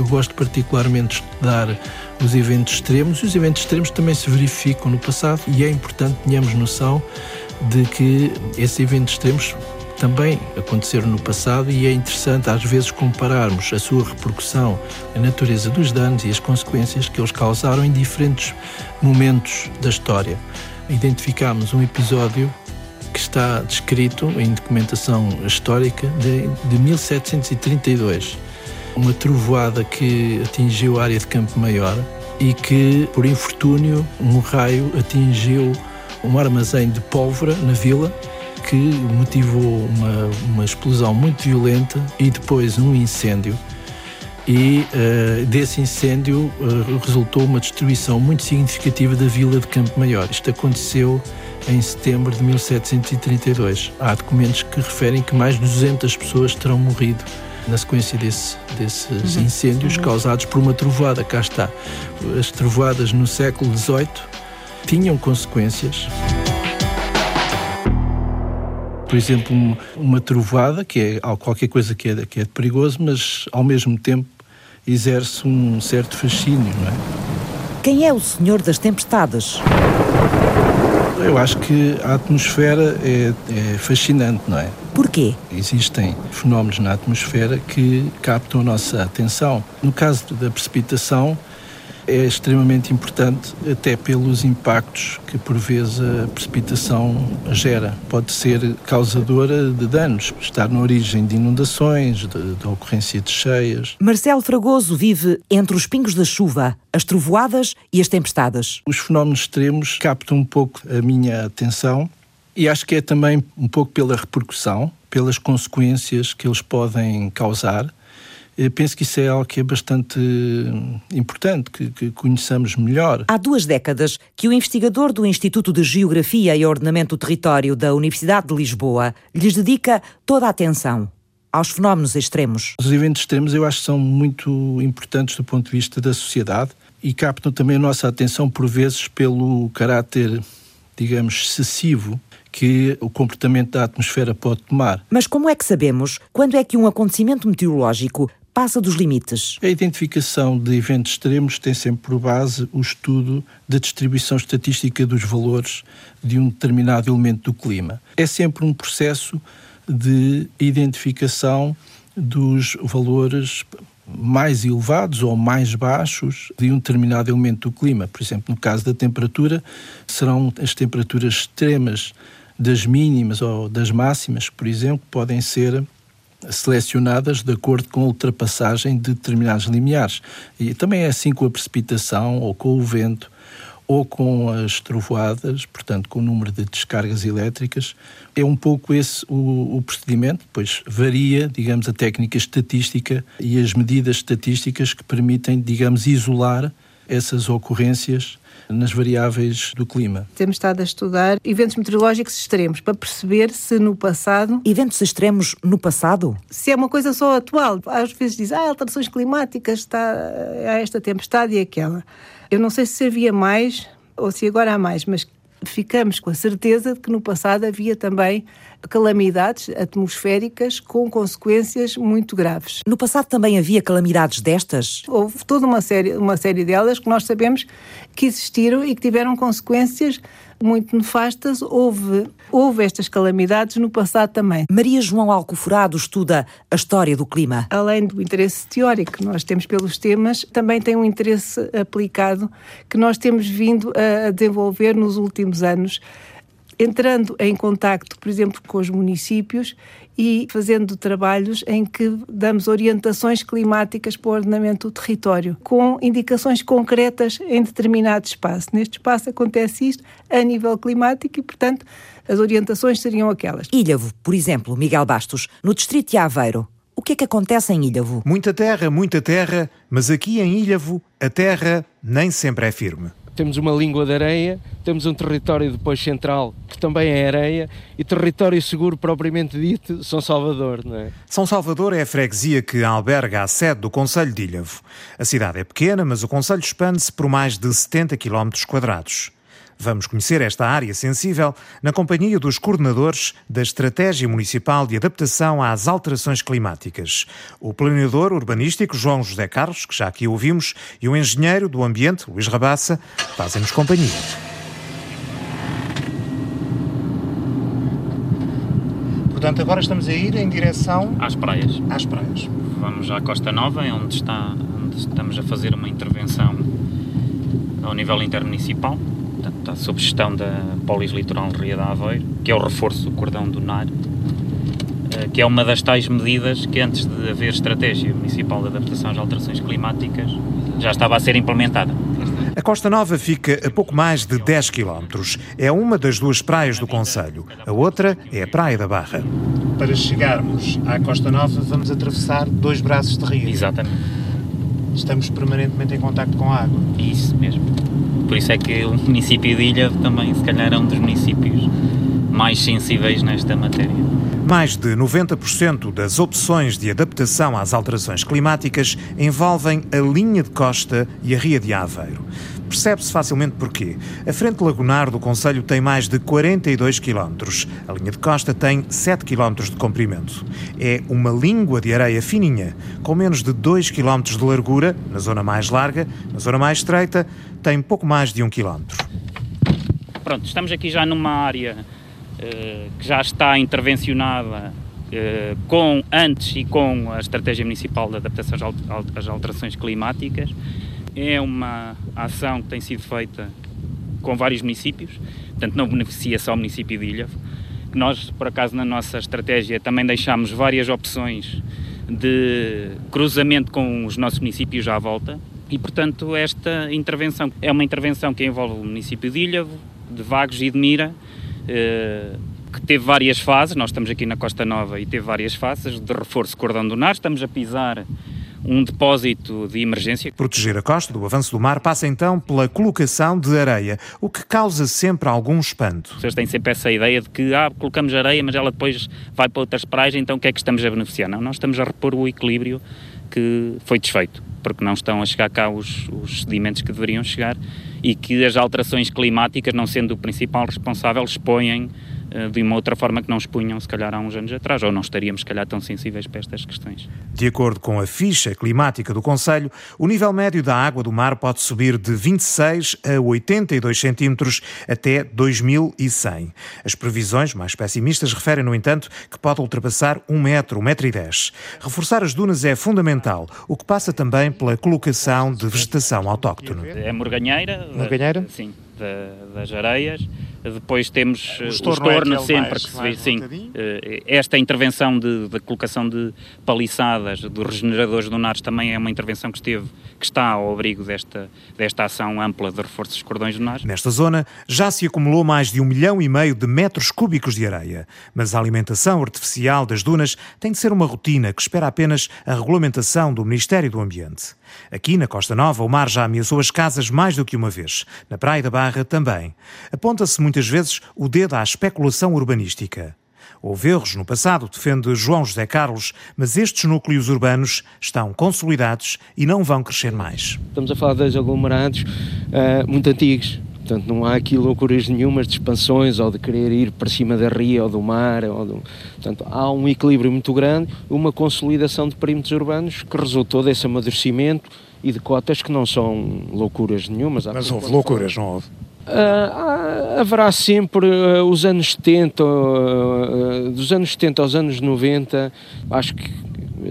eu gosto particularmente de estudar os eventos extremos e os eventos extremos também se verificam no passado e é importante tenhamos noção de que esses eventos extremos também aconteceram no passado e é interessante às vezes compararmos a sua repercussão, a natureza dos danos e as consequências que eles causaram em diferentes momentos da história. Identificámos um episódio que está descrito em documentação histórica de, de 1732. Uma trovoada que atingiu a área de Campo Maior e que, por infortúnio, um raio atingiu um armazém de pólvora na vila que motivou uma, uma explosão muito violenta e depois um incêndio. E uh, desse incêndio uh, resultou uma destruição muito significativa da vila de Campo Maior. Isto aconteceu em setembro de 1732. Há documentos que referem que mais de 200 pessoas terão morrido na sequência desse, desses uhum. incêndios uhum. causados por uma trovoada. Cá está. As trovoadas no século XVIII tinham consequências. Por exemplo, uma trovoada, que é qualquer coisa que é, que é perigoso, mas ao mesmo tempo exerce um certo fascínio, não é? Quem é o Senhor das Tempestades? Eu acho que a atmosfera é, é, fascinante, não é? Porquê? Existem fenómenos na atmosfera que captam a nossa atenção. No caso da precipitação, é extremamente importante, até pelos impactos que por vezes a precipitação gera. Pode ser causadora de danos, estar na origem de inundações, da ocorrência de cheias. Marcelo Fragoso vive entre os pingos da chuva, as trovoadas e as tempestades. Os fenómenos extremos captam um pouco a minha atenção e acho que é também um pouco pela repercussão, pelas consequências que eles podem causar penso que isso é algo que é bastante hum, importante, que, que conheçamos melhor. Há duas décadas que o investigador do Instituto de Geografia e Ordenamento do Território da Universidade de Lisboa lhes dedica toda a atenção aos fenómenos extremos. Os eventos extremos eu acho que são muito importantes do ponto de vista da sociedade e captam também a nossa atenção por vezes pelo caráter, digamos, excessivo que o comportamento da atmosfera pode tomar. Mas como é que sabemos quando é que um acontecimento meteorológico passa dos limites? A identificação de eventos extremos tem sempre por base o estudo da distribuição estatística dos valores de um determinado elemento do clima. É sempre um processo de identificação dos valores mais elevados ou mais baixos de um determinado elemento do clima. Por exemplo, no caso da temperatura, serão as temperaturas extremas das mínimas ou das máximas, por exemplo, podem ser selecionadas de acordo com a ultrapassagem de determinados limiares. E também é assim com a precipitação, ou com o vento, ou com as trovoadas, portanto, com o número de descargas elétricas. É um pouco esse o, o procedimento, pois varia, digamos, a técnica estatística e as medidas estatísticas que permitem, digamos, isolar essas ocorrências nas variáveis do clima. Temos estado a estudar eventos meteorológicos extremos para perceber se no passado. Eventos extremos no passado? Se é uma coisa só atual. Às vezes diz, ah, alterações climáticas, está a esta tempestade e aquela. Eu não sei se havia mais ou se agora há mais, mas ficamos com a certeza de que no passado havia também calamidades atmosféricas com consequências muito graves. No passado também havia calamidades destas? Houve toda uma série, uma série delas que nós sabemos que existiram e que tiveram consequências muito nefastas. Houve, houve estas calamidades no passado também. Maria João Alcoforado estuda a história do clima. Além do interesse teórico que nós temos pelos temas, também tem um interesse aplicado que nós temos vindo a desenvolver nos últimos anos entrando em contacto, por exemplo, com os municípios e fazendo trabalhos em que damos orientações climáticas para o ordenamento do território, com indicações concretas em determinado espaço. Neste espaço acontece isto a nível climático e, portanto, as orientações seriam aquelas. Ilhavo, por exemplo, Miguel Bastos, no distrito de Aveiro. O que é que acontece em Ilhavo? Muita terra, muita terra, mas aqui em Ilhavo a terra nem sempre é firme temos uma língua de areia, temos um território depois central que também é areia e território seguro propriamente dito, São Salvador, não é? São Salvador é a freguesia que alberga a sede do Conselho de Ilhavo. A cidade é pequena, mas o Conselho expande-se por mais de 70 km quadrados. Vamos conhecer esta área sensível na companhia dos coordenadores da Estratégia Municipal de Adaptação às Alterações Climáticas. O planeador urbanístico João José Carlos, que já aqui ouvimos, e o engenheiro do ambiente, Luís Rabassa, fazem-nos companhia. Portanto, agora estamos a ir em direção às praias. Às praias. Vamos à Costa Nova, onde, está, onde estamos a fazer uma intervenção ao nível intermunicipal, portanto, está sob gestão da Polis Litoral Ria da Aveiro, que é o reforço do cordão do NAR, eh, que é uma das tais medidas que antes de haver estratégia municipal de adaptação às alterações climáticas já estava a ser implementada. A Costa Nova fica a pouco mais de 10 km. É uma das duas praias do Conselho. A outra é a Praia da Barra. Para chegarmos à Costa Nova, vamos atravessar dois braços de rio. Exatamente. Estamos permanentemente em contato com a água. Isso mesmo. Por isso é que o município de Ilha também, se calhar, é um dos municípios mais sensíveis nesta matéria. Mais de 90% das opções de adaptação às alterações climáticas envolvem a linha de costa e a Ria de Aveiro. Percebe-se facilmente porquê. A frente lagunar do Conselho tem mais de 42 km. A linha de costa tem 7 km de comprimento. É uma língua de areia fininha, com menos de 2 km de largura, na zona mais larga, na zona mais estreita, tem pouco mais de 1 km. Pronto, estamos aqui já numa área uh, que já está intervencionada uh, com, antes e com a Estratégia Municipal de Adaptação às Alterações Climáticas é uma ação que tem sido feita com vários municípios, portanto não beneficia só o município de Ilha. Nós, por acaso, na nossa estratégia também deixámos várias opções de cruzamento com os nossos municípios à volta e, portanto, esta intervenção é uma intervenção que envolve o município de Ilhavo, de Vagos e de Mira, eh, que teve várias fases, nós estamos aqui na Costa Nova e teve várias fases de reforço cordão do nar, estamos a pisar um depósito de emergência. Proteger a costa do avanço do mar passa então pela colocação de areia, o que causa sempre algum espanto. Vocês têm sempre essa ideia de que ah, colocamos areia, mas ela depois vai para outras praias, então o que é que estamos a beneficiar? Não, nós estamos a repor o equilíbrio que foi desfeito, porque não estão a chegar cá os, os sedimentos que deveriam chegar e que as alterações climáticas, não sendo o principal responsável, expõem de uma outra forma que não expunham, se calhar, há uns anos atrás, ou não estaríamos, se calhar, tão sensíveis para estas questões. De acordo com a ficha climática do Conselho, o nível médio da água do mar pode subir de 26 a 82 centímetros até 2100. As previsões mais pessimistas referem, no entanto, que pode ultrapassar 1 metro, 1 metro e 10. Reforçar as dunas é fundamental, o que passa também pela colocação de vegetação autóctone. É morganheira. Morganheira? Sim, das areias depois temos o estorno, o estorno é sempre mais, que se vê, sim. Um eh, esta intervenção de, de, colocação de paliçadas, dos regeneradores lunares, também é uma intervenção que esteve, que está ao abrigo desta, desta ação ampla de reforço dos cordões lunares. Nesta zona já se acumulou mais de um milhão e meio de metros cúbicos de areia, mas a alimentação artificial das dunas tem de ser uma rotina que espera apenas a regulamentação do Ministério do Ambiente. Aqui na Costa Nova, o mar já ameaçou as casas mais do que uma vez. Na Praia da Barra também. Aponta-se muitas vezes o dedo à especulação urbanística. Houve erros no passado, defende João José Carlos, mas estes núcleos urbanos estão consolidados e não vão crescer mais. Estamos a falar de aglomerados uh, muito antigos, Portanto, não há aqui loucuras nenhumas de expansões ou de querer ir para cima da ria ou do mar. Ou do... Portanto, há um equilíbrio muito grande, uma consolidação de perímetros urbanos que resultou desse amadurecimento e de cotas que não são loucuras nenhumas. Mas houve loucuras, não houve? Uh, haverá sempre uh, os anos 70, uh, dos anos 70 aos anos 90, acho que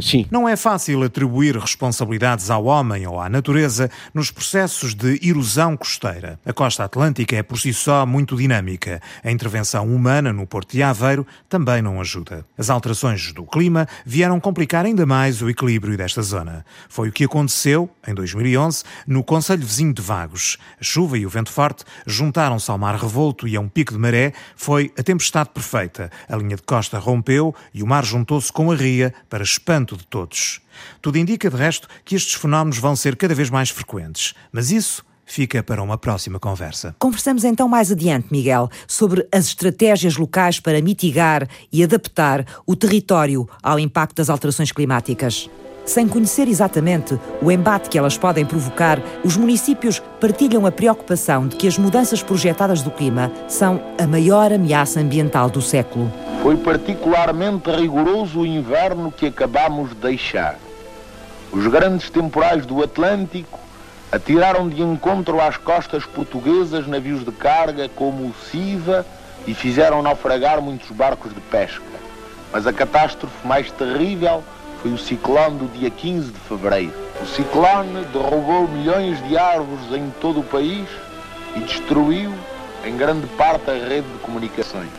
sim. Não é fácil atribuir responsabilidades ao homem ou à natureza nos processos de erosão costeira. A costa atlântica é por si só muito dinâmica. A intervenção humana no Porto de Aveiro também não ajuda. As alterações do clima vieram complicar ainda mais o equilíbrio desta zona. Foi o que aconteceu, em 2011, no Conselho Vizinho de Vagos. A chuva e o vento forte juntaram-se ao mar revolto e a um pico de maré. Foi a tempestade perfeita. A linha de costa rompeu e o mar juntou-se com a ria para espanto de todos. Tudo indica, de resto, que estes fenómenos vão ser cada vez mais frequentes. Mas isso fica para uma próxima conversa. Conversamos então mais adiante, Miguel, sobre as estratégias locais para mitigar e adaptar o território ao impacto das alterações climáticas. Sem conhecer exatamente o embate que elas podem provocar, os municípios partilham a preocupação de que as mudanças projetadas do clima são a maior ameaça ambiental do século. Foi particularmente rigoroso o inverno que acabamos de deixar. Os grandes temporais do Atlântico atiraram de encontro às costas portuguesas navios de carga como o Siva e fizeram naufragar muitos barcos de pesca. Mas a catástrofe mais terrível foi o ciclone do dia 15 de fevereiro. O ciclone derrubou milhões de árvores em todo o país e destruiu em grande parte a rede de comunicações.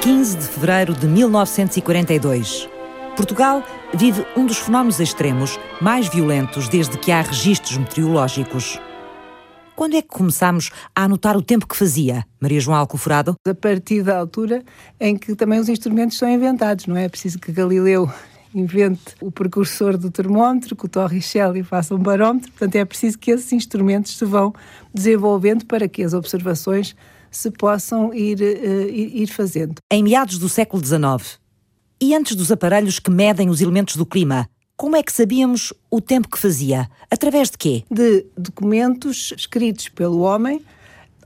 15 de fevereiro de 1942. Portugal vive um dos fenómenos extremos mais violentos desde que há registros meteorológicos. Quando é que começámos a anotar o tempo que fazia, Maria João Alcoforado? A partir da altura em que também os instrumentos são inventados, não é? É preciso que Galileu invente o precursor do termómetro, que o Torricelli faça um barómetro, portanto é preciso que esses instrumentos se vão desenvolvendo para que as observações se possam ir, uh, ir fazendo. Em meados do século XIX, e antes dos aparelhos que medem os elementos do clima, como é que sabíamos o tempo que fazia? Através de quê? De documentos escritos pelo homem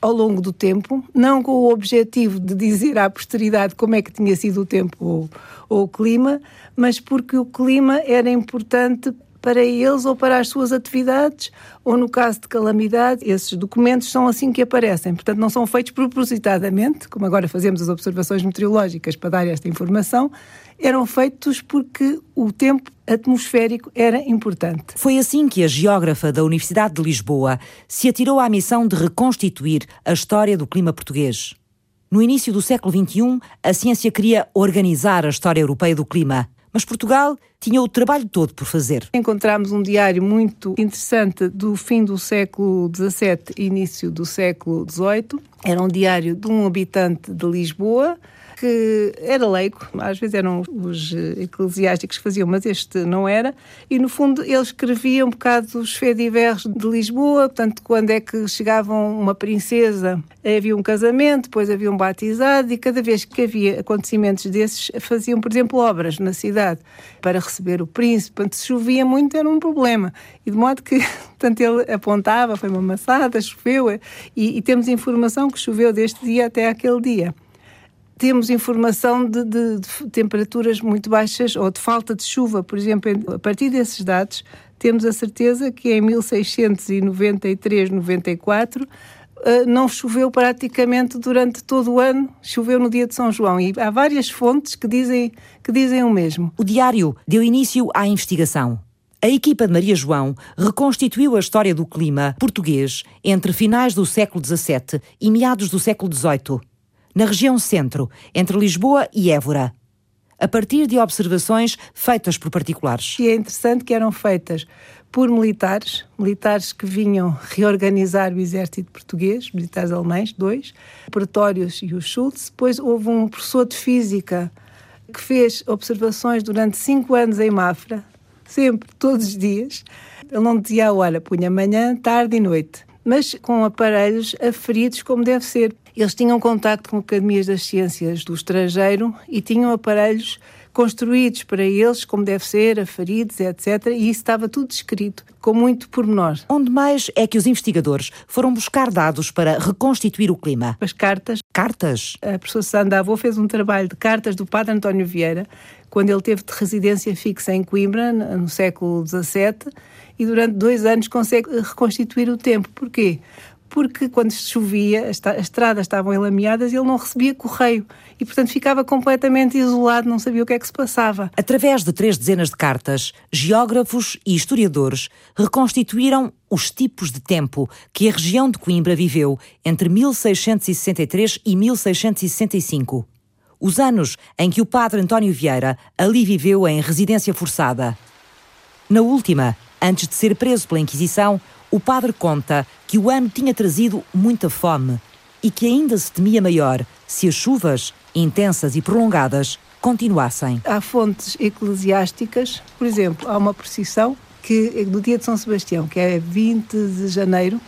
ao longo do tempo, não com o objetivo de dizer à posteridade como é que tinha sido o tempo ou, ou o clima, mas porque o clima era importante para eles ou para as suas atividades, ou no caso de calamidade, esses documentos são assim que aparecem. Portanto, não são feitos propositadamente, como agora fazemos as observações meteorológicas para dar esta informação, eram feitos porque o tempo atmosférico era importante. Foi assim que a geógrafa da Universidade de Lisboa se atirou à missão de reconstituir a história do clima português. No início do século XXI, a ciência queria organizar a história europeia do clima. Mas Portugal tinha o trabalho todo por fazer. Encontramos um diário muito interessante do fim do século XVII e início do século XVIII. Era um diário de um habitante de Lisboa, que era leigo, às vezes eram os eh, eclesiásticos que faziam, mas este não era, e no fundo ele escrevia um bocado os fediverres de Lisboa, portanto, quando é que chegavam uma princesa, havia um casamento, depois havia um batizado, e cada vez que havia acontecimentos desses, faziam, por exemplo, obras na cidade para receber o príncipe, portanto, se chovia muito era um problema, e de modo que, portanto, ele apontava, foi uma maçada, choveu, e, e temos informação que choveu deste dia até aquele dia temos informação de, de, de, temperaturas muito baixas ou de falta de chuva, por exemplo, a partir desses dados, temos a certeza que em 1693, 94, não choveu praticamente durante todo o ano, choveu no dia de São João. E há várias fontes que dizem, que dizem o mesmo. O diário deu início à investigação. A equipa de Maria João reconstituiu a história do clima português entre finais do século XVII e meados do século XVIII na região centro, entre Lisboa e Évora, a partir de observações feitas por particulares. E é interessante que eram feitas por militares, militares que vinham reorganizar o exército português, militares alemães, dois, Pretórios e o Schultz. Depois houve um professor de física que fez observações durante cinco anos em Mafra, sempre, todos os dias. Ele não dizia a hora, punha manhã, tarde e noite, mas com aparelhos aferidos como deve ser. Eles tinham contacto com academias das ciências do estrangeiro e tinham aparelhos construídos para eles, como deve ser, afaridos, etc. E isso estava tudo escrito, com muito pormenor. Onde mais é que os investigadores foram buscar dados para reconstituir o clima? As cartas. Cartas? A professora Sandra Avô fez um trabalho de cartas do padre António Vieira, quando ele teve de residência fixa em Coimbra, no século XVII, e durante dois anos consegue reconstituir o tempo. Porquê? Porque quando chovia, as estradas estavam enlameadas e ele não recebia correio. E, portanto, ficava completamente isolado, não sabia o que é que se passava. Através de três dezenas de cartas, geógrafos e historiadores reconstituíram os tipos de tempo que a região de Coimbra viveu entre 1663 e 1665. Os anos em que o padre António Vieira ali viveu em residência forçada. Na última, antes de ser preso pela Inquisição, o padre conta que o ano tinha trazido muita fome e que ainda se temia maior se as chuvas, intensas e prolongadas, continuassem. Há fontes eclesiásticas, por exemplo, há uma procissão que no dia de São Sebastião, que é 20 de janeiro,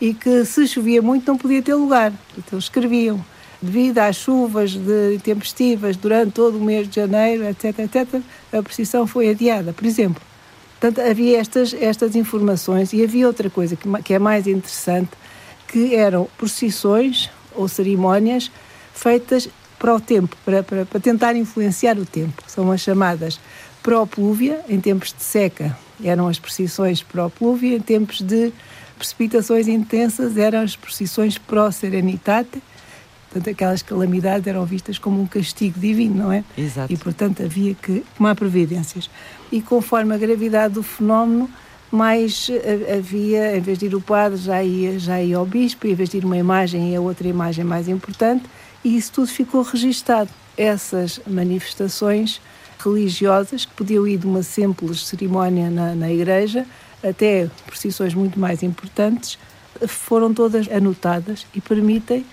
e que se chovia muito não podia ter lugar. Então escreviam, devido às chuvas de tempestivas durante todo o mês de janeiro, etc, etc, a procissão foi adiada. Por exemplo, Portanto, havia estas, estas informações e havia outra coisa que, que é mais interessante, que eram procissões ou cerimónias feitas para o tempo, para, para, para tentar influenciar o tempo. São as chamadas pró-plúvia, em tempos de seca eram as procissões pró-plúvia, em tempos de precipitações intensas eram as procissões pró-serenitate, portanto aquelas calamidades eram vistas como um castigo divino, não é? Exato. E portanto havia que tomar providências. E conforme a gravidade do fenómeno, mais eh, havia, em vez de ir o padre, já ia, já ia ao bispo, e em vez de ir uma imagem, ia outra imagem mais importante, e isso tudo ficou registado. Essas manifestações religiosas, que podiam ir de uma simples cerimónia na, na igreja até procissões muito mais importantes, foram todas anotadas e permitem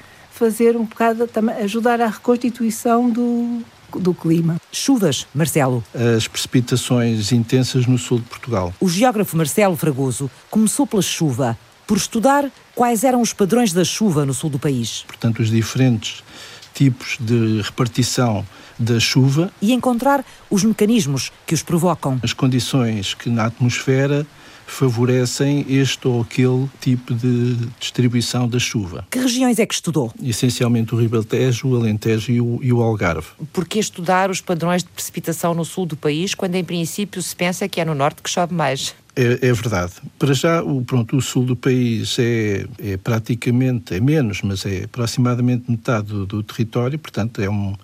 fazer um bocado, também, ajudar à reconstituição do, do clima. Chuvas, Marcelo. As precipitações intensas no sul de Portugal. O geógrafo Marcelo Fragoso começou pela chuva, por estudar quais eram os padrões da chuva no sul do país. Portanto, os diferentes tipos de repartição da chuva. E encontrar os mecanismos que os provocam. As condições que na atmosfera favorecem este ou aquele tipo de distribuição da chuva. Que regiões é que estudou? Essencialmente o Ribatejo, o Alentejo e o, e o Algarve. Por que estudar os padrões de precipitação no sul do país, quando em princípio se pensa que é no norte que chove mais? É, é, verdade. Para já, o, pronto, o sul do país é, é, praticamente, é menos, mas é aproximadamente metade do, do território, portanto é um,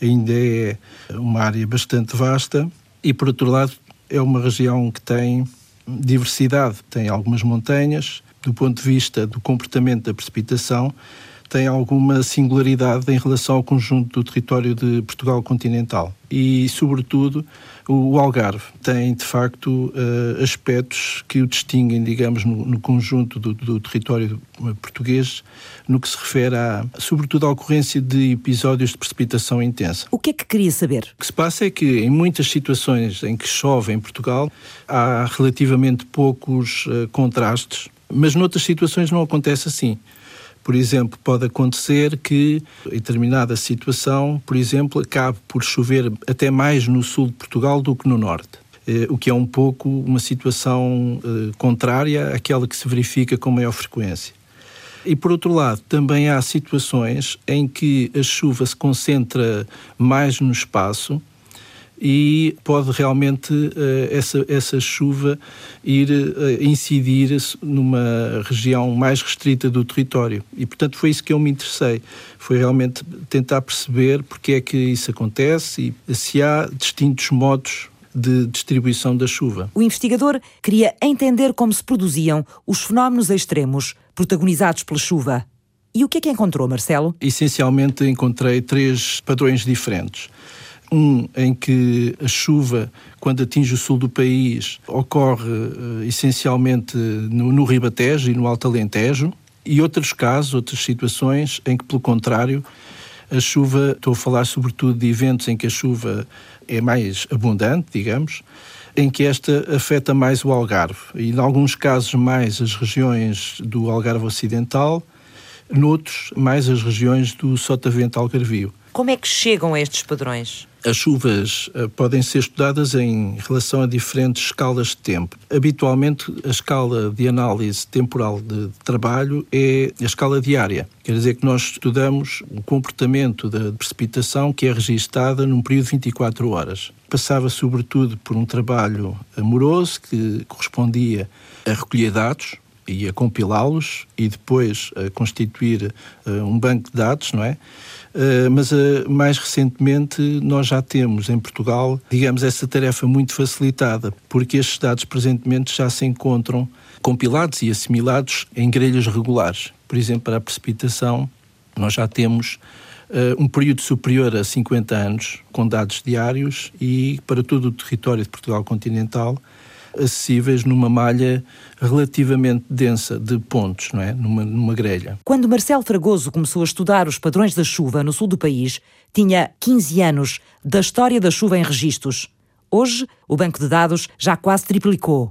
ainda é uma área bastante vasta e, por outro lado, é uma região que tem diversidade, tem algumas montanhas, do ponto de vista do comportamento da precipitação, tem alguma singularidade em relação ao conjunto do território de Portugal continental. E, sobretudo, o Algarve tem, de facto, uh, aspectos que o distinguem, digamos, no, no conjunto do, do, território português, no que se refere, a, sobretudo, à ocorrência de episódios de precipitação intensa. O que é que queria saber? O que se passa é que, em muitas situações em que chove em Portugal, há relativamente poucos uh, contrastes, mas noutras situações não acontece assim. Por exemplo, pode acontecer que, em determinada situação, por exemplo, acabe por chover até mais no sul de Portugal do que no norte. Eh, o que é um pouco uma situação eh, contrária àquela que se verifica com maior frequência. E por outro lado, também há situações em que a chuva se concentra mais no espaço e pode realmente uh, essa, essa chuva ir uh, incidir numa região mais restrita do território. E, portanto, foi isso que eu me interessei. Foi realmente tentar perceber porque é que isso acontece e se há distintos modos de distribuição da chuva. O investigador queria entender como se produziam os fenómenos extremos protagonizados pela chuva. E o que é que encontrou, Marcelo? Essencialmente encontrei três padrões diferentes um em que a chuva, quando atinge o sul do país, ocorre uh, essencialmente no, no Ribatejo e no Alto Alentejo, e outros casos, outras situações em que, pelo contrário, a chuva, estou a falar sobretudo de eventos em que a chuva é mais abundante, digamos, em que esta afeta mais o Algarve, e em alguns casos mais as regiões do Algarve Ocidental, noutros mais as regiões do Sotavento Algarvio. Como é que chegam a estes padrões? As chuvas uh, podem ser estudadas em relação a diferentes escalas de tempo. Habitualmente, a escala de análise temporal de trabalho é a escala diária. Quer dizer que nós estudamos o comportamento da precipitação que é registada num período de 24 horas. Passava, sobretudo, por um trabalho amoroso que correspondia a recolher dados, e a compilá-los e depois a constituir uh, um banco de dados, não é? Uh, mas uh, mais recentemente nós já temos em Portugal, digamos, essa tarefa muito facilitada, porque estes dados presentemente já se encontram compilados e assimilados em grelhas regulares. Por exemplo, para a precipitação, nós já temos um período superior a 50 anos, com dados diários, e para todo o território de Portugal continental, acessíveis numa malha relativamente densa de pontos, não é? Numa, numa grelha. Quando Marcelo Fragoso começou a estudar os padrões da chuva no sul do país, tinha 15 anos da história da chuva em registros. Hoje, o banco de dados já quase triplicou.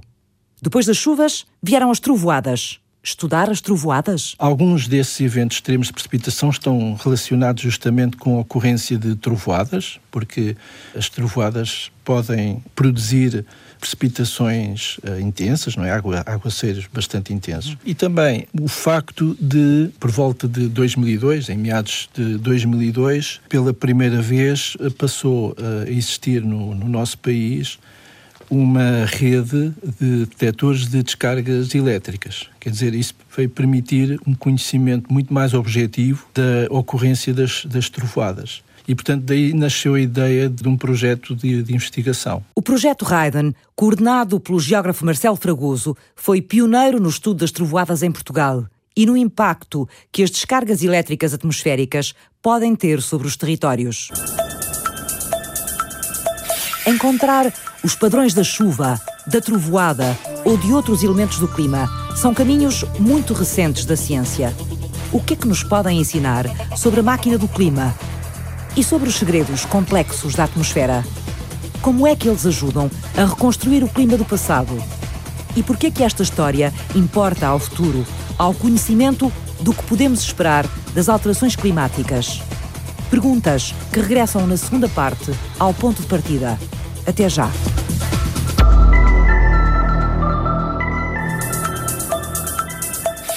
Depois das chuvas, vieram as trovoadas. estudar as trovoadas? Alguns desses eventos extremos de precipitação estão relacionados justamente com a ocorrência de trovoadas, porque as trovoadas podem produzir precipitações uh, intensas, não é? Água, aguaceiros bastante intensos. E também o facto de, por volta de 2002, em meados de 2002, pela primeira vez eh, passou a existir no, no nosso país uma rede de detectores de descargas elétricas. Quer dizer, isso veio permitir um conhecimento muito mais objetivo da ocorrência das, das trovoadas. E, portanto, daí nasceu a ideia de um projeto de, de, investigação. O projeto Raiden, coordenado pelo geógrafo Marcelo Fragoso, foi pioneiro no estudo das trovoadas em Portugal e no impacto que as descargas elétricas atmosféricas podem ter sobre os territórios. Encontrar os padrões da chuva, da trovoada ou de outros elementos do clima são caminhos muito recentes da ciência. O que é que nos podem ensinar sobre a máquina do clima e sobre os segredos complexos da atmosfera? Como é que eles ajudam a reconstruir o clima do passado? E por que é que esta história importa ao futuro, ao conhecimento do que podemos esperar das alterações climáticas? Perguntas que regressam na segunda parte ao ponto de partida. Até já!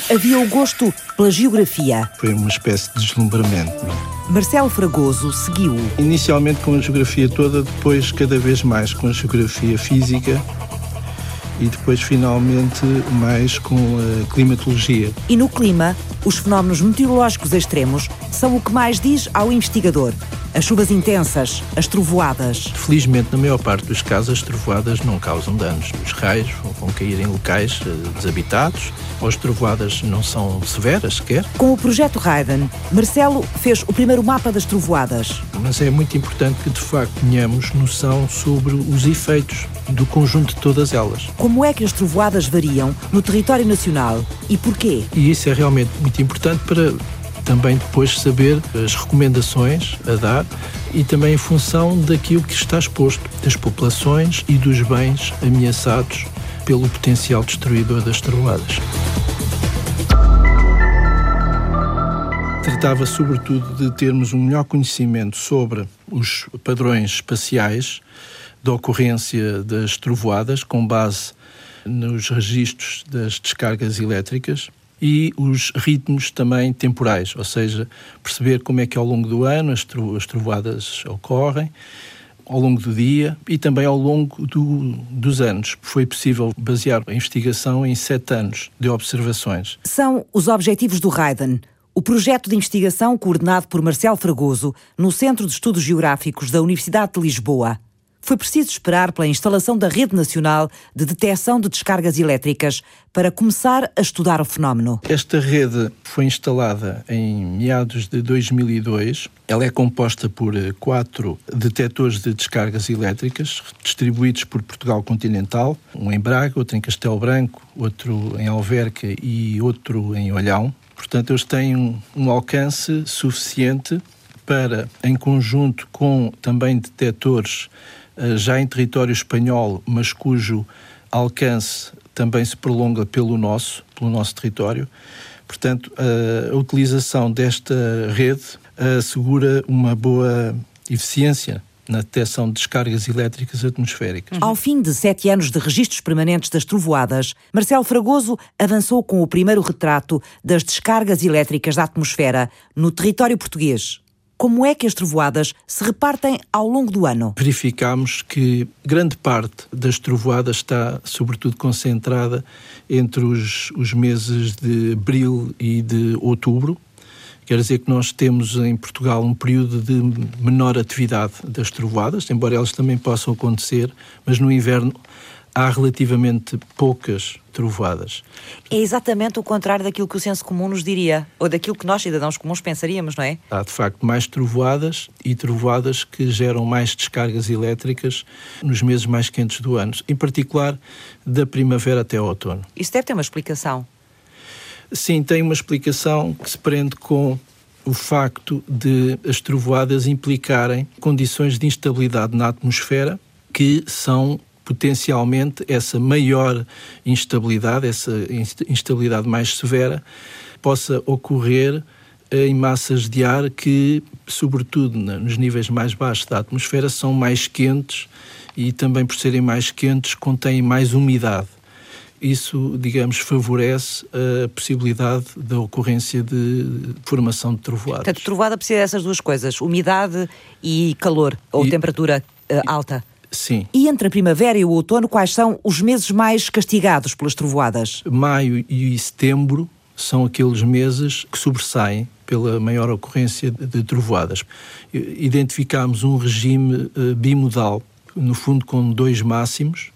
Havia o gosto pela geografia. Foi uma espécie de deslumbramento. Marcelo Fragoso seguiu. Inicialmente com a geografia toda, depois cada vez mais com a geografia física e depois finalmente mais com a climatologia. E no clima, os fenómenos meteorológicos extremos são o que mais diz ao investigador. As chuvas intensas, as trovoadas. Felizmente, na maior parte dos casos, as trovoadas não causam danos. Os raios vão cair em locais eh, desabitados, ou as trovoadas não são severas sequer. Com o projeto Raiden, Marcelo fez o primeiro mapa das trovoadas. Mas é muito importante que, de facto, tenhamos noção sobre os efeitos do conjunto de todas elas. Como é que as trovoadas variam no território nacional e porquê? E isso é realmente muito importante para também depois saber as recomendações a dar e também em função daquilo que está exposto, das populações e dos bens ameaçados pelo potencial destruidor das trovoadas. Tratava sobretudo de termos um melhor conhecimento sobre os padrões espaciais da ocorrência das trovoadas com base nos registros das descargas elétricas e os ritmos também temporais, ou seja, perceber como é que ao longo do ano as, as trovoadas ocorrem, ao longo do dia e também ao longo do, dos anos. Foi possível basear a investigação em sete anos de observações. São os objetivos do Raiden, o projeto de investigação coordenado por Marcelo Fragoso no Centro de Estudos Geográficos da Universidade de Lisboa foi preciso esperar pela instalação da Rede Nacional de Detecção de Descargas Elétricas para começar a estudar o fenómeno. Esta rede foi instalada em meados de 2002. Ela é composta por eh, quatro detectores de descargas elétricas distribuídos por Portugal continental, um em Braga, outro em Castelo Branco, outro em Alverca e outro em Olhão. Portanto, eles têm um, alcance suficiente para, em conjunto com também detectores já em território espanhol, mas cujo alcance também se prolonga pelo nosso, pelo nosso território. Portanto, a utilização desta rede assegura uma boa eficiência na detecção de descargas elétricas atmosféricas. Ao fim de sete anos de registros permanentes das trovoadas, Marcelo Fragoso avançou com o primeiro retrato das descargas elétricas da atmosfera no território português como é que as trovoadas se repartem ao longo do ano? Verificamos que grande parte das trovoadas está, sobretudo, concentrada entre os, os meses de abril e de outubro. Quer dizer que nós temos em Portugal um período de menor atividade das trovoadas, embora elas também possam acontecer, mas no inverno há relativamente poucas trovoadas. É exatamente o contrário daquilo que o senso comum nos diria, ou daquilo que nós, cidadãos comuns, pensaríamos, não é? Há, de facto, mais trovoadas e trovoadas que geram mais descargas elétricas nos meses mais quentes do ano, em particular da primavera até ao outono. Isso deve ter uma explicação. Sim, tem uma explicação que se prende com o facto de as trovoadas implicarem condições de instabilidade na atmosfera que são potencialmente essa maior instabilidade, essa instabilidade mais severa, possa ocorrer em massas de ar que, sobretudo nos níveis mais baixos da atmosfera, são mais quentes e também por serem mais quentes contêm mais umidade. Isso, digamos, favorece a possibilidade da ocorrência de formação de trovoadas. Portanto, trovoada precisa dessas duas coisas, umidade e calor, ou e, temperatura uh, alta. Sim. E entre a primavera e o outono, quais são os meses mais castigados pelas trovoadas? Maio e setembro são aqueles meses que sobressaem pela maior ocorrência de trovoadas. Identificámos um regime uh, bimodal, no fundo com dois máximos,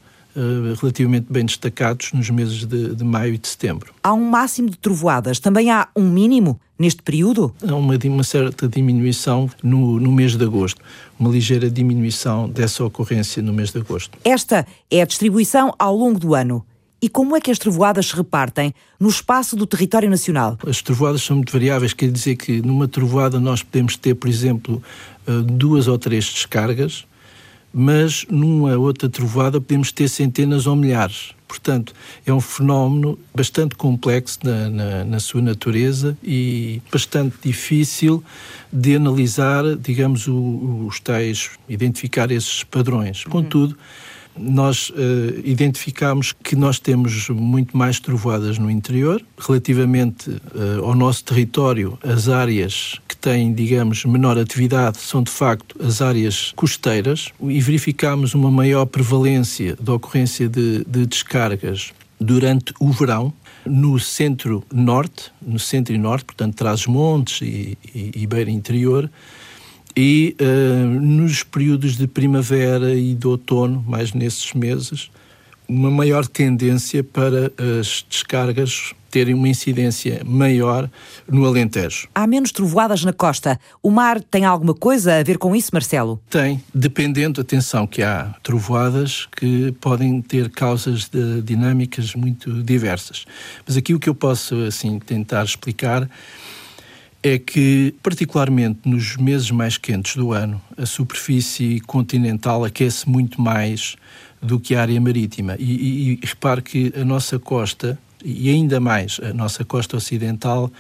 relativamente bem destacados nos meses de, de, maio e de setembro. Há um máximo de trovoadas, também há um mínimo neste período? Há uma, uma certa diminuição no, no, mês de agosto, uma ligeira diminuição dessa ocorrência no mês de agosto. Esta é a distribuição ao longo do ano. E como é que as trovoadas se repartem no espaço do território nacional? As trovoadas são muito variáveis, quer dizer que numa trovoada nós podemos ter, por exemplo, eh, duas ou três descargas, mas numa outra trovoada podemos ter centenas ou milhares. Portanto, é um fenómeno bastante complexo na, na, na, sua natureza e bastante difícil de analisar, digamos, o, os tais, identificar esses padrões. Uhum. Contudo, nós uh, identificamos que nós temos muito mais trovoadas no interior. Relativamente uh, ao nosso território, as áreas têm, digamos, menor atividade são, de facto, as áreas costeiras e verificamos uma maior prevalência da ocorrência de, de descargas durante o verão, no centro-norte, no centro e norte, portanto, traz montes e, e, e beira interior, e uh, nos períodos de primavera e de outono, mais nesses meses, uma maior tendência para as descargas terem uma incidência maior no Alentejo. Há menos trovoadas na costa. O mar tem alguma coisa a ver com isso, Marcelo? Tem, dependendo, atenção, que há trovoadas que podem ter causas de dinâmicas muito diversas. Mas aqui o que eu posso assim tentar explicar é que, particularmente nos meses mais quentes do ano, a superfície continental aquece muito mais do que a área marítima. E, e, e repare que a nossa costa, e ainda mais a nossa costa ocidental,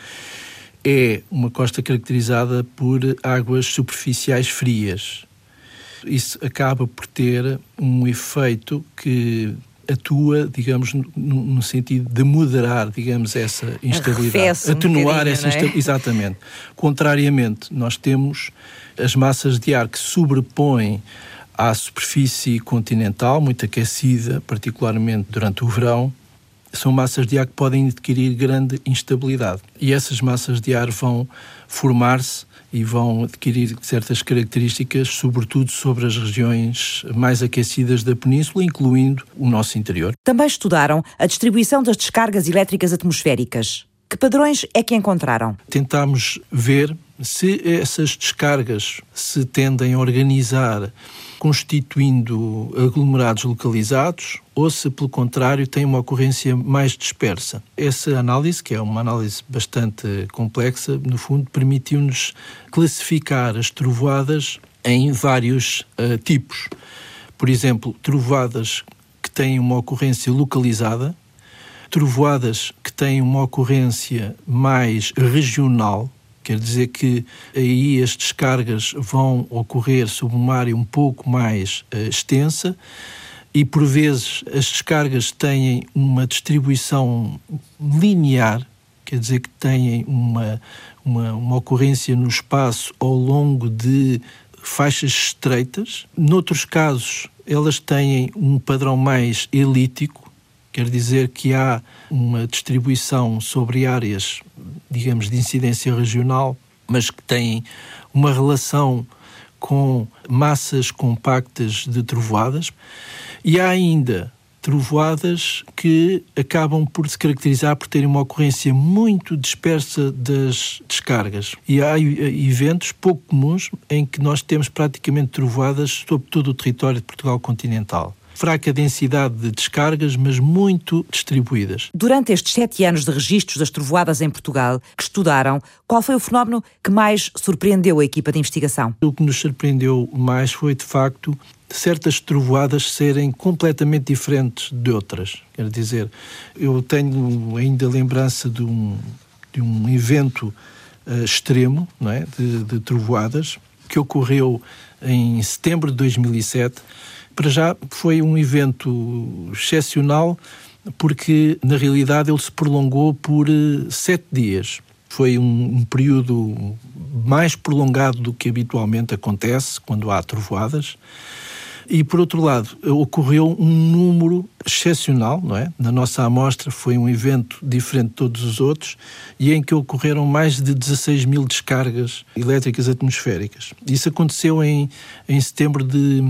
é uma costa caracterizada por águas superficiais frias. Isso acaba por ter um efeito que atua, digamos, no, no, sentido de moderar, digamos, essa instabilidade, atenuar um essa instabilidade. É? Exatamente. Contrariamente, nós temos as massas de ar que sobrepõem à superfície continental, muito aquecida, particularmente durante o verão, são massas de ar que podem adquirir grande instabilidade. E essas massas de ar vão formar-se e vão adquirir certas características, sobretudo sobre as regiões mais aquecidas da península, incluindo o nosso interior. Também estudaram a distribuição das descargas elétricas atmosféricas. Que padrões é que encontraram? Tentámos ver se essas descargas se tendem a organizar constituindo aglomerados localizados ou se, pelo contrário, tem uma ocorrência mais dispersa. Essa análise, que é uma análise bastante complexa, no fundo, permitiu-nos classificar as trovoadas em vários uh, tipos. Por exemplo, trovoadas que têm uma ocorrência localizada, trovoadas que têm uma ocorrência mais regional, Quer dizer que aí as descargas vão ocorrer sob uma área um pouco mais uh, extensa e, por vezes, as descargas têm uma distribuição linear, quer dizer que têm uma, uma, uma ocorrência no espaço ao longo de faixas estreitas. Noutros casos, elas têm um padrão mais elíptico, Quer dizer que há uma distribuição sobre áreas, digamos, de incidência regional, mas que têm uma relação com massas compactas de trovoadas. E há ainda trovoadas que acabam por se caracterizar por terem uma ocorrência muito dispersa das descargas. E há eventos pouco comuns em que nós temos praticamente trovoadas sobre todo o território de Portugal continental fraca densidade de descargas, mas muito distribuídas. Durante estes sete anos de registros das trovoadas em Portugal, que estudaram, qual foi o fenómeno que mais surpreendeu a equipa de investigação? O que nos surpreendeu mais foi, de facto, certas trovoadas serem completamente diferentes de outras. Quer dizer, eu tenho ainda lembrança de um, de um evento uh, extremo não é? de, de trovoadas que ocorreu em setembro de 2007. Para já foi um evento excepcional porque, na realidade, ele se prolongou por uh, sete dias. Foi um, um período mais prolongado do que habitualmente acontece quando há trovoadas. E, por outro lado, ocorreu um número excepcional, não é? Na nossa amostra foi um evento diferente de todos os outros e em que ocorreram mais de 16 mil descargas elétricas atmosféricas. Isso aconteceu em, em setembro de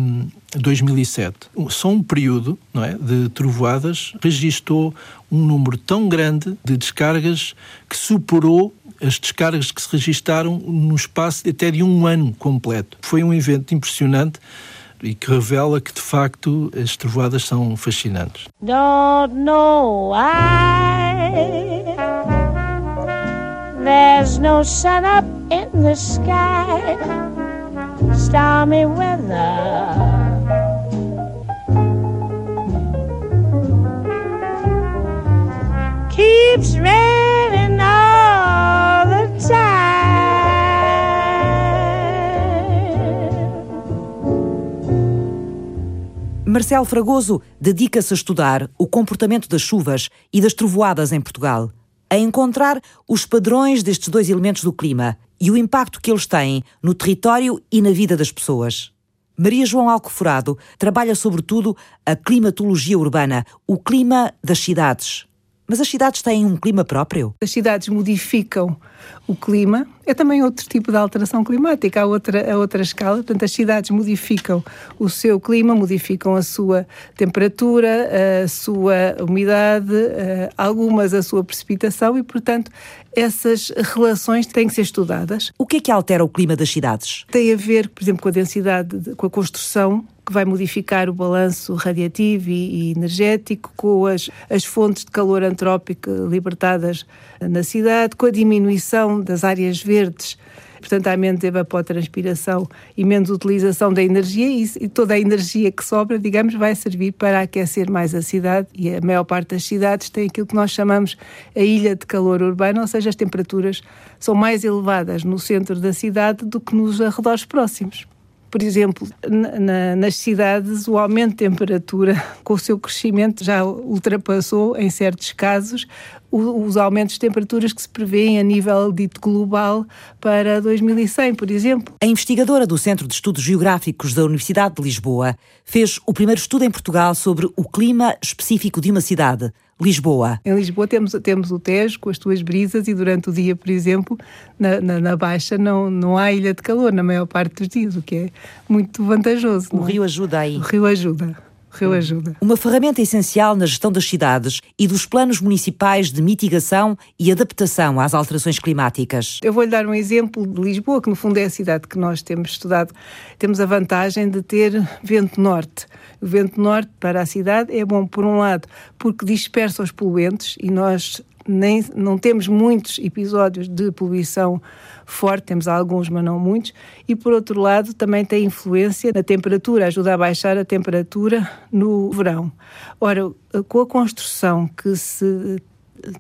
2007. Só um período não é, de trovoadas registou um número tão grande de descargas que superou as descargas que se registaram no espaço até de um ano completo. Foi um evento impressionante e que revela que de facto as trovoadas são fascinantes. Don't know why. There's no sun up in the sky. Stormy weather. Keeps raining Marcelo Fragoso dedica-se a estudar o comportamento das chuvas e das trovoadas em Portugal, a encontrar os padrões destes dois elementos do clima e o impacto que eles têm no território e na vida das pessoas. Maria João Alcoforado trabalha sobretudo a climatologia urbana, o clima das cidades. Mas as cidades têm um clima próprio? As cidades modificam o clima, é também outro tipo de alteração climática, a outra, a outra escala. Portanto, as cidades modificam o seu clima, modificam a sua temperatura, a sua umidade, eh, algumas a sua precipitação e, portanto, essas relações têm que ser estudadas. O que é que altera o clima das cidades? Tem a ver, por exemplo, com a densidade, com a construção que vai modificar o balanço radiativo e, e energético, com as, as fontes de calor antrópico libertadas na cidade, com a diminuição das áreas verdes portanto há menos evapotranspiração e menos utilização da energia e, e, toda a energia que sobra, digamos, vai servir para aquecer mais a cidade e a maior parte das cidades tem aquilo que nós chamamos a ilha de calor urbano, ou seja, as temperaturas são mais elevadas no centro da cidade do que nos arredores próximos. Por exemplo, na, nas cidades, o aumento de temperatura, com o seu crescimento, já ultrapassou, em certos casos, os aumentos de temperaturas que se prevêem a nível dito global para 2100, por exemplo. A investigadora do Centro de Estudos Geográficos da Universidade de Lisboa fez o primeiro estudo em Portugal sobre o clima específico de uma cidade, Lisboa. Em Lisboa temos, temos o Tejo com as suas brisas e durante o dia, por exemplo, na, na, na, Baixa não, não há ilha de calor na maior parte dos dias, o que é muito vantajoso. O rio é? ajuda aí. O rio ajuda. Rio Ajuda. Uma ferramenta essencial na gestão das cidades e dos planos municipais de mitigação e adaptação às alterações climáticas. Eu vou-lhe dar um exemplo de Lisboa, que no fundo é a cidade que nós temos estudado. Temos a vantagem de ter vento norte. O vento norte para a cidade é bom, por um lado, porque dispersa os poluentes e nós nem, não temos muitos episódios de poluição forte, temos alguns, mas não muitos, e por outro lado também tem influência na temperatura, ajuda a baixar a temperatura no verão. Ora, com a construção que se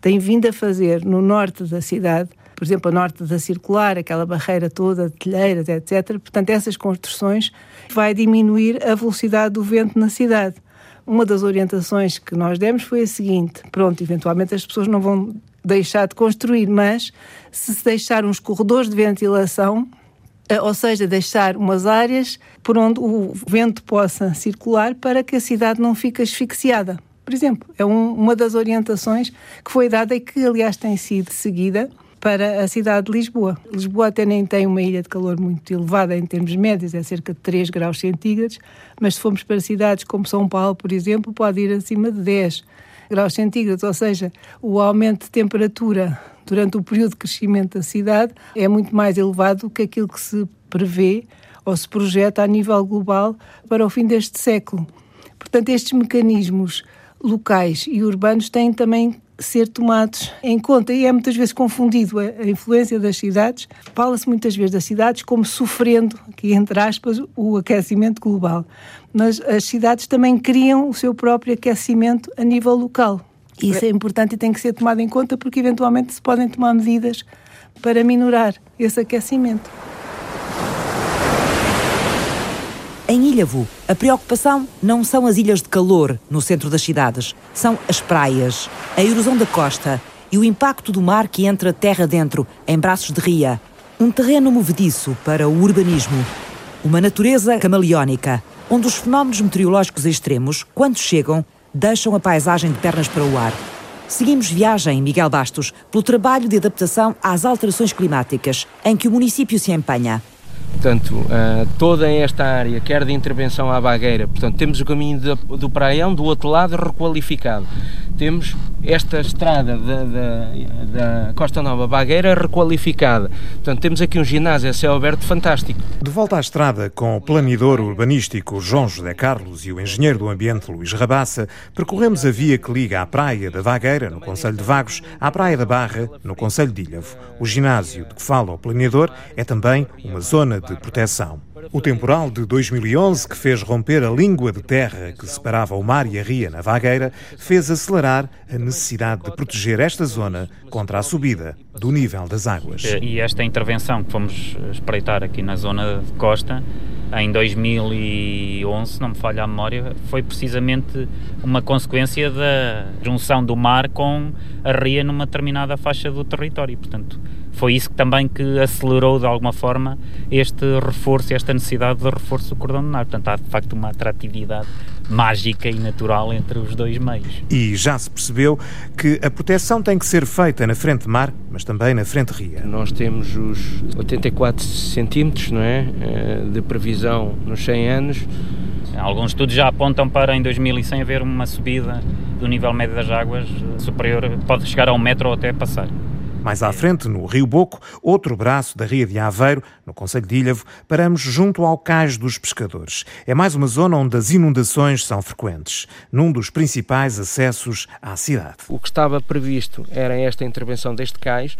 tem vindo a fazer no norte da cidade, por exemplo, a norte da circular, aquela barreira toda de telheiras, etc. Portanto, essas construções vai diminuir a velocidade do vento na cidade. Uma das orientações que nós demos foi a seguinte: pronto, eventualmente as pessoas não vão deixar de construir, mas se se deixar uns corredores de ventilação, eh, ou seja, deixar umas áreas por onde o vento possa circular para que a cidade não fique asfixiada. Por exemplo, é um, uma das orientações que foi dada e que, aliás, tem sido seguida para a cidade de Lisboa. Lisboa até nem tem uma ilha de calor muito elevada em termos médios, é cerca de 3 graus centígrados, mas se formos para cidades como São Paulo, por exemplo, pode ir acima de 10 graus centígrados, ou seja, o aumento de temperatura durante o período de crescimento da cidade é muito mais elevado do que aquilo que se prevê ou se projeta a nível global para o fim deste século. Portanto, estes mecanismos locais e urbanos têm também ser tomados em conta e é muitas vezes confundido a, a influência das cidades. Fala-se muitas vezes das cidades como sofrendo, aqui entre aspas, o aquecimento global. Mas as cidades também criam o seu próprio aquecimento a nível local. Isso é importante e tem que ser tomado em conta porque eventualmente se podem tomar medidas para minorar esse aquecimento. Em Ilhavo, a preocupação não são as ilhas de calor no centro das cidades, são as praias, a erosão da costa e o impacto do mar que entra terra dentro, em braços de ria. Um terreno movediço para o urbanismo. Uma natureza camaleónica, onde os fenómenos meteorológicos extremos, quando chegam, deixam a paisagem de pernas para o ar. Seguimos viagem, Miguel Bastos, pelo trabalho de adaptação às alterações climáticas, em que o município se empenha. Portanto, uh, toda esta área, quer de intervenção à bagueira, portanto, temos o caminho de, do Praião, do outro lado, requalificado. Temos esta estrada da, da, da, Costa Nova Bagueira requalificada. Portanto, temos aqui um ginásio a céu aberto fantástico. De volta à estrada, com o planador urbanístico João José Carlos e o engenheiro do ambiente Luís Rabassa, percorremos a via que liga a Praia da Vagueira, no Conselho de Vagos, à Praia da Barra, no Conselho de Ilhavo. O ginásio de que fala o planeador é também uma zona de proteção. O temporal de 2011, que fez romper a língua de terra que separava o mar e a ria na Vagueira, fez acelerar a necessidade de proteger esta zona contra a subida do nível das águas. E esta intervenção que fomos espreitar aqui na zona de costa, em 2011, não me falha a memória, foi precisamente uma consequência da junção do mar com a ria numa determinada faixa do território. Portanto, foi isso também que acelerou de alguma forma este reforço, esta necessidade de reforço do cordão lunar. Portanto, há de facto uma atratividade mágica e natural entre os dois meios. E já se percebeu que a proteção tem que ser feita na frente mar, mas também na frente ria. Nós temos os 84 centímetros não é, eh, de previsão nos 100 anos. Alguns estudos já apontam para em 2100 haver uma subida do nível médio das águas superior, pode chegar a um metro ou até passar. Mais à frente, no Rio Boco, outro braço da Ria de Aveiro, no Conselho de Ilhavo, paramos junto ao Cais dos Pescadores. É mais uma zona onde as inundações são frequentes, num dos principais acessos à cidade. O que estava previsto era esta intervenção deste cais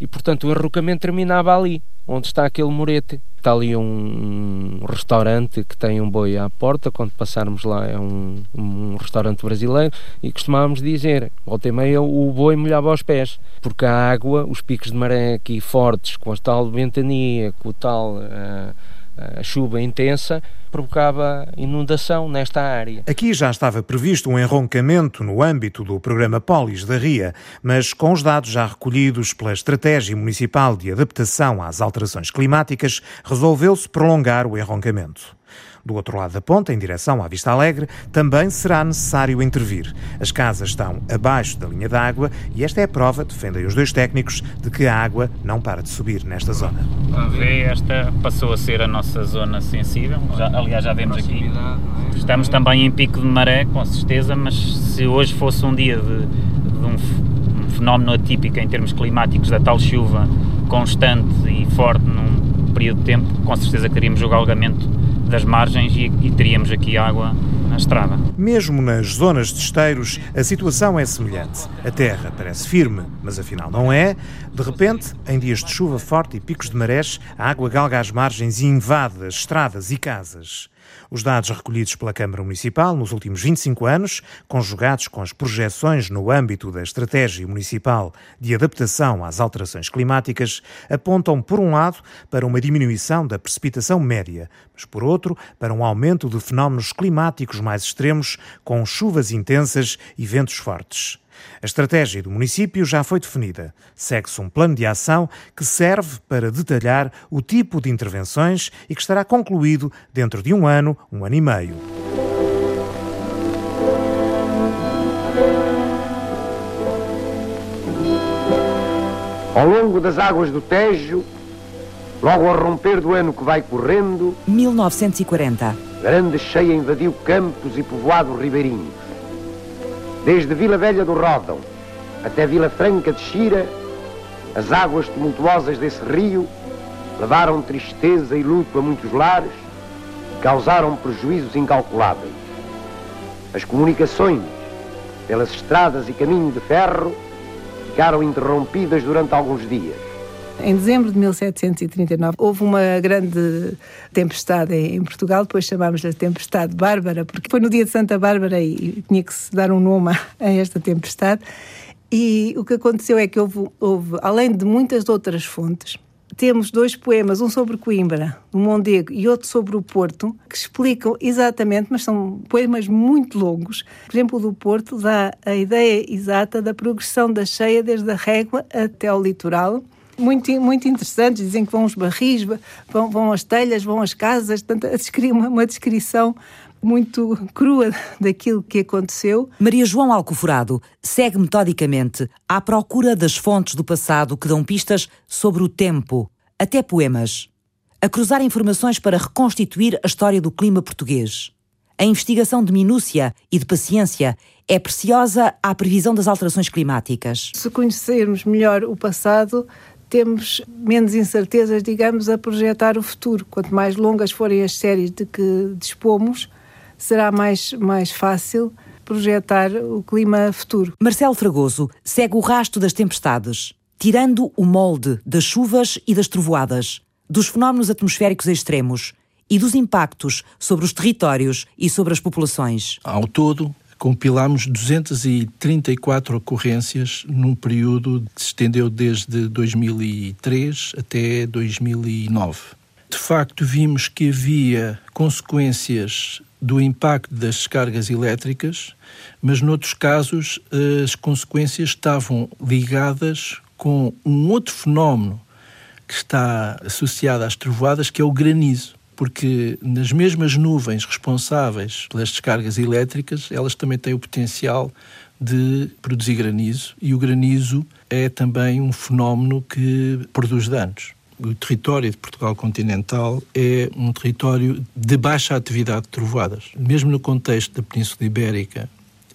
e, portanto, o enrocamento terminava ali, onde está aquele murete. Está ali um restaurante que tem um boi à porta, quando passarmos lá é um, um restaurante brasileiro, e costumávamos dizer, volta e meia o boi molhava aos pés, porque a água, os picos de maré aqui fortes, com a tal ventania, com o tal... Uh, a chuva intensa provocava inundação nesta área. Aqui já estava previsto um enroncamento no âmbito do programa Polis da Ria, mas com os dados já recolhidos pela Estratégia Municipal de Adaptação às Alterações Climáticas, resolveu-se prolongar o enroncamento. Do outro lado da ponta, em direção à Vista Alegre, também será necessário intervir. As casas estão abaixo da linha d'água e esta é a prova, defendem os dois técnicos, de que a água não para de subir nesta zona. Esta passou a ser a nossa zona sensível, já, aliás já vemos aqui. É? Estamos também em pico de maré, com certeza, mas se hoje fosse um dia de, de um, um fenómeno atípico em termos climáticos, da tal chuva constante e forte num período de tempo, com certeza queríamos o galgamento das margens e, e teríamos aqui água na estrada. Mesmo nas zonas de esteiros, a situação é semelhante. A terra parece firme, mas afinal não é. De repente, em dias de chuva forte e picos de marés, a água galga as margens e invade as estradas e casas. Os dados recolhidos pela Câmara Municipal nos últimos 25 anos, conjugados com as projeções no âmbito da Estratégia Municipal de Adaptação às Alterações Climáticas, apontam, por um lado, para uma diminuição da precipitação média, mas, por outro, para um aumento de fenómenos climáticos mais extremos, com chuvas intensas e ventos fortes. A estratégia do município já foi definida. Segue-se um plano de ação que serve para detalhar o tipo de intervenções e que estará concluído dentro de um ano, um ano e meio. Ao longo das águas do Tejo, logo ao romper do ano que vai correndo, 1940. Grande cheia invadiu campos e povoados ribeirinhos Desde Vila Velha do Ródão até Vila Franca de Xira, as águas tumultuosas desse rio levaram tristeza e luto a muitos lares, causaram prejuízos incalculáveis. As comunicações pelas estradas e caminho de ferro ficaram interrompidas durante alguns dias. Em dezembro de 1739 houve uma grande tempestade em Portugal, depois chamámos-lhe Tempestade Bárbara, porque foi no dia de Santa Bárbara e tinha que se dar um nome a esta tempestade. E o que aconteceu é que houve, houve além de muitas outras fontes, temos dois poemas, um sobre Coimbra, do Mondego, e outro sobre o Porto, que explicam exatamente, mas são poemas muito longos. Por exemplo, o do Porto dá a ideia exata da progressão da cheia desde a régua até ao litoral. Muito, muito interessantes, dizem que vão os barris, vão, vão as telhas, vão as casas, portanto, uma, uma descrição muito crua daquilo que aconteceu. Maria João Alcoforado segue metodicamente à procura das fontes do passado que dão pistas sobre o tempo, até poemas, a cruzar informações para reconstituir a história do clima português. A investigação de minúcia e de paciência é preciosa à previsão das alterações climáticas. Se conhecermos melhor o passado, temos menos incertezas, digamos, a projetar o futuro. Quanto mais longas forem as séries de que dispomos, será mais, mais fácil projetar o clima futuro. Marcelo Fragoso segue o rasto das tempestades, tirando o molde das chuvas e das trovoadas, dos fenómenos atmosféricos extremos e dos impactos sobre os territórios e sobre as populações. Ao todo, compilámos 234 ocorrências num período que se estendeu desde 2003 até 2009. De facto, vimos que havia consequências do impacto das descargas elétricas, mas noutros casos as consequências estavam ligadas com um outro fenómeno que está associado às trovoadas, que é o granizo. Porque nas mesmas nuvens responsáveis pelas descargas elétricas, elas também têm o potencial de produzir granizo, e o granizo é também um fenómeno que produz danos o território de Portugal continental é um território de baixa atividade de trovoadas. Mesmo no contexto da Península Ibérica,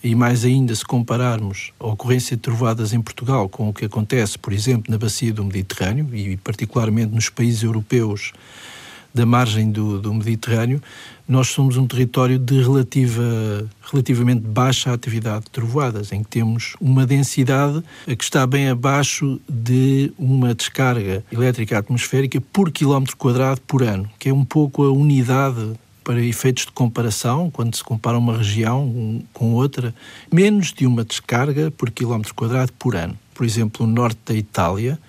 e mais ainda se compararmos a ocorrência de trovoadas em Portugal com o que acontece, por exemplo, na bacia do Mediterrâneo e particularmente nos países europeus da margem do, do Mediterrâneo, nós somos um território de relativa, relativamente baixa atividade de trovoadas, em que temos uma densidade que está bem abaixo de uma descarga elétrica atmosférica por quilómetro quadrado por ano, que é um pouco a unidade para efeitos de comparação, quando se compara uma região com outra, menos de uma descarga por quilómetro quadrado por ano. Por exemplo, o norte da Itália,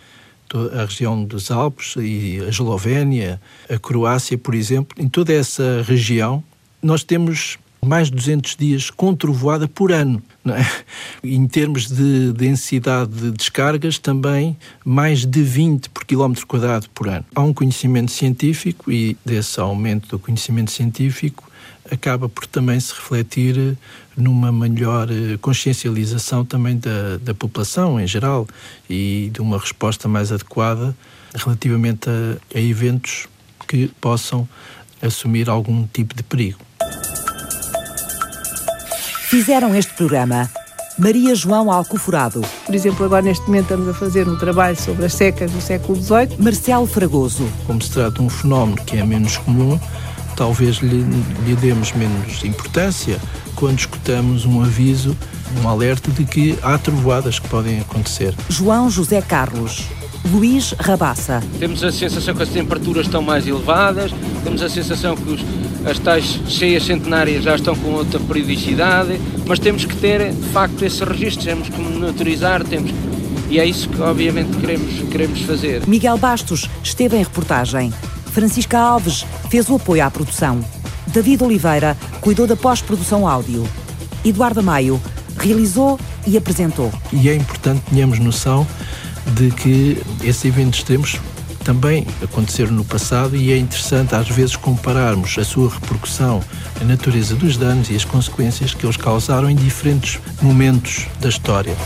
a região dos Alpes e a Eslovénia, a Croácia, por exemplo, em toda essa região, nós temos mais de 200 dias com trovoada por ano. É? Em termos de densidade de descargas, também mais de 20 por quilómetro quadrado por ano. Há um conhecimento científico e desse aumento do conhecimento científico acaba por também se refletir numa melhor eh, consciencialização também da, da população em geral e de uma resposta mais adequada relativamente a, a eventos que possam assumir algum tipo de perigo. Fizeram este programa Maria João Alcoforado. Por exemplo, agora neste momento estamos a fazer um trabalho sobre as secas do século XVIII. Marcelo Fragoso. Como se trata de um fenómeno que é menos comum, talvez lhe, lhe demos menos importância quando escutamos um aviso, um alerta de que há trovoadas que podem acontecer. João José Carlos. Luís Rabassa. Temos a sensação que as temperaturas estão mais elevadas, temos a sensação que os, as tais cheias centenárias já estão com outra periodicidade, mas temos que ter, de facto, esse registro, temos que monitorizar, temos e é isso que, obviamente, queremos, queremos fazer. Miguel Bastos esteve em reportagem. Francisca Alves fez o apoio à produção. David Oliveira cuidou da pós-produção áudio. Eduardo Maio realizou e apresentou. E é importante tenhamos noção de que esses eventos extremos também aconteceram no passado e é interessante às vezes compararmos a sua repercussão, a natureza dos danos e as consequências que eles causaram em diferentes momentos da história.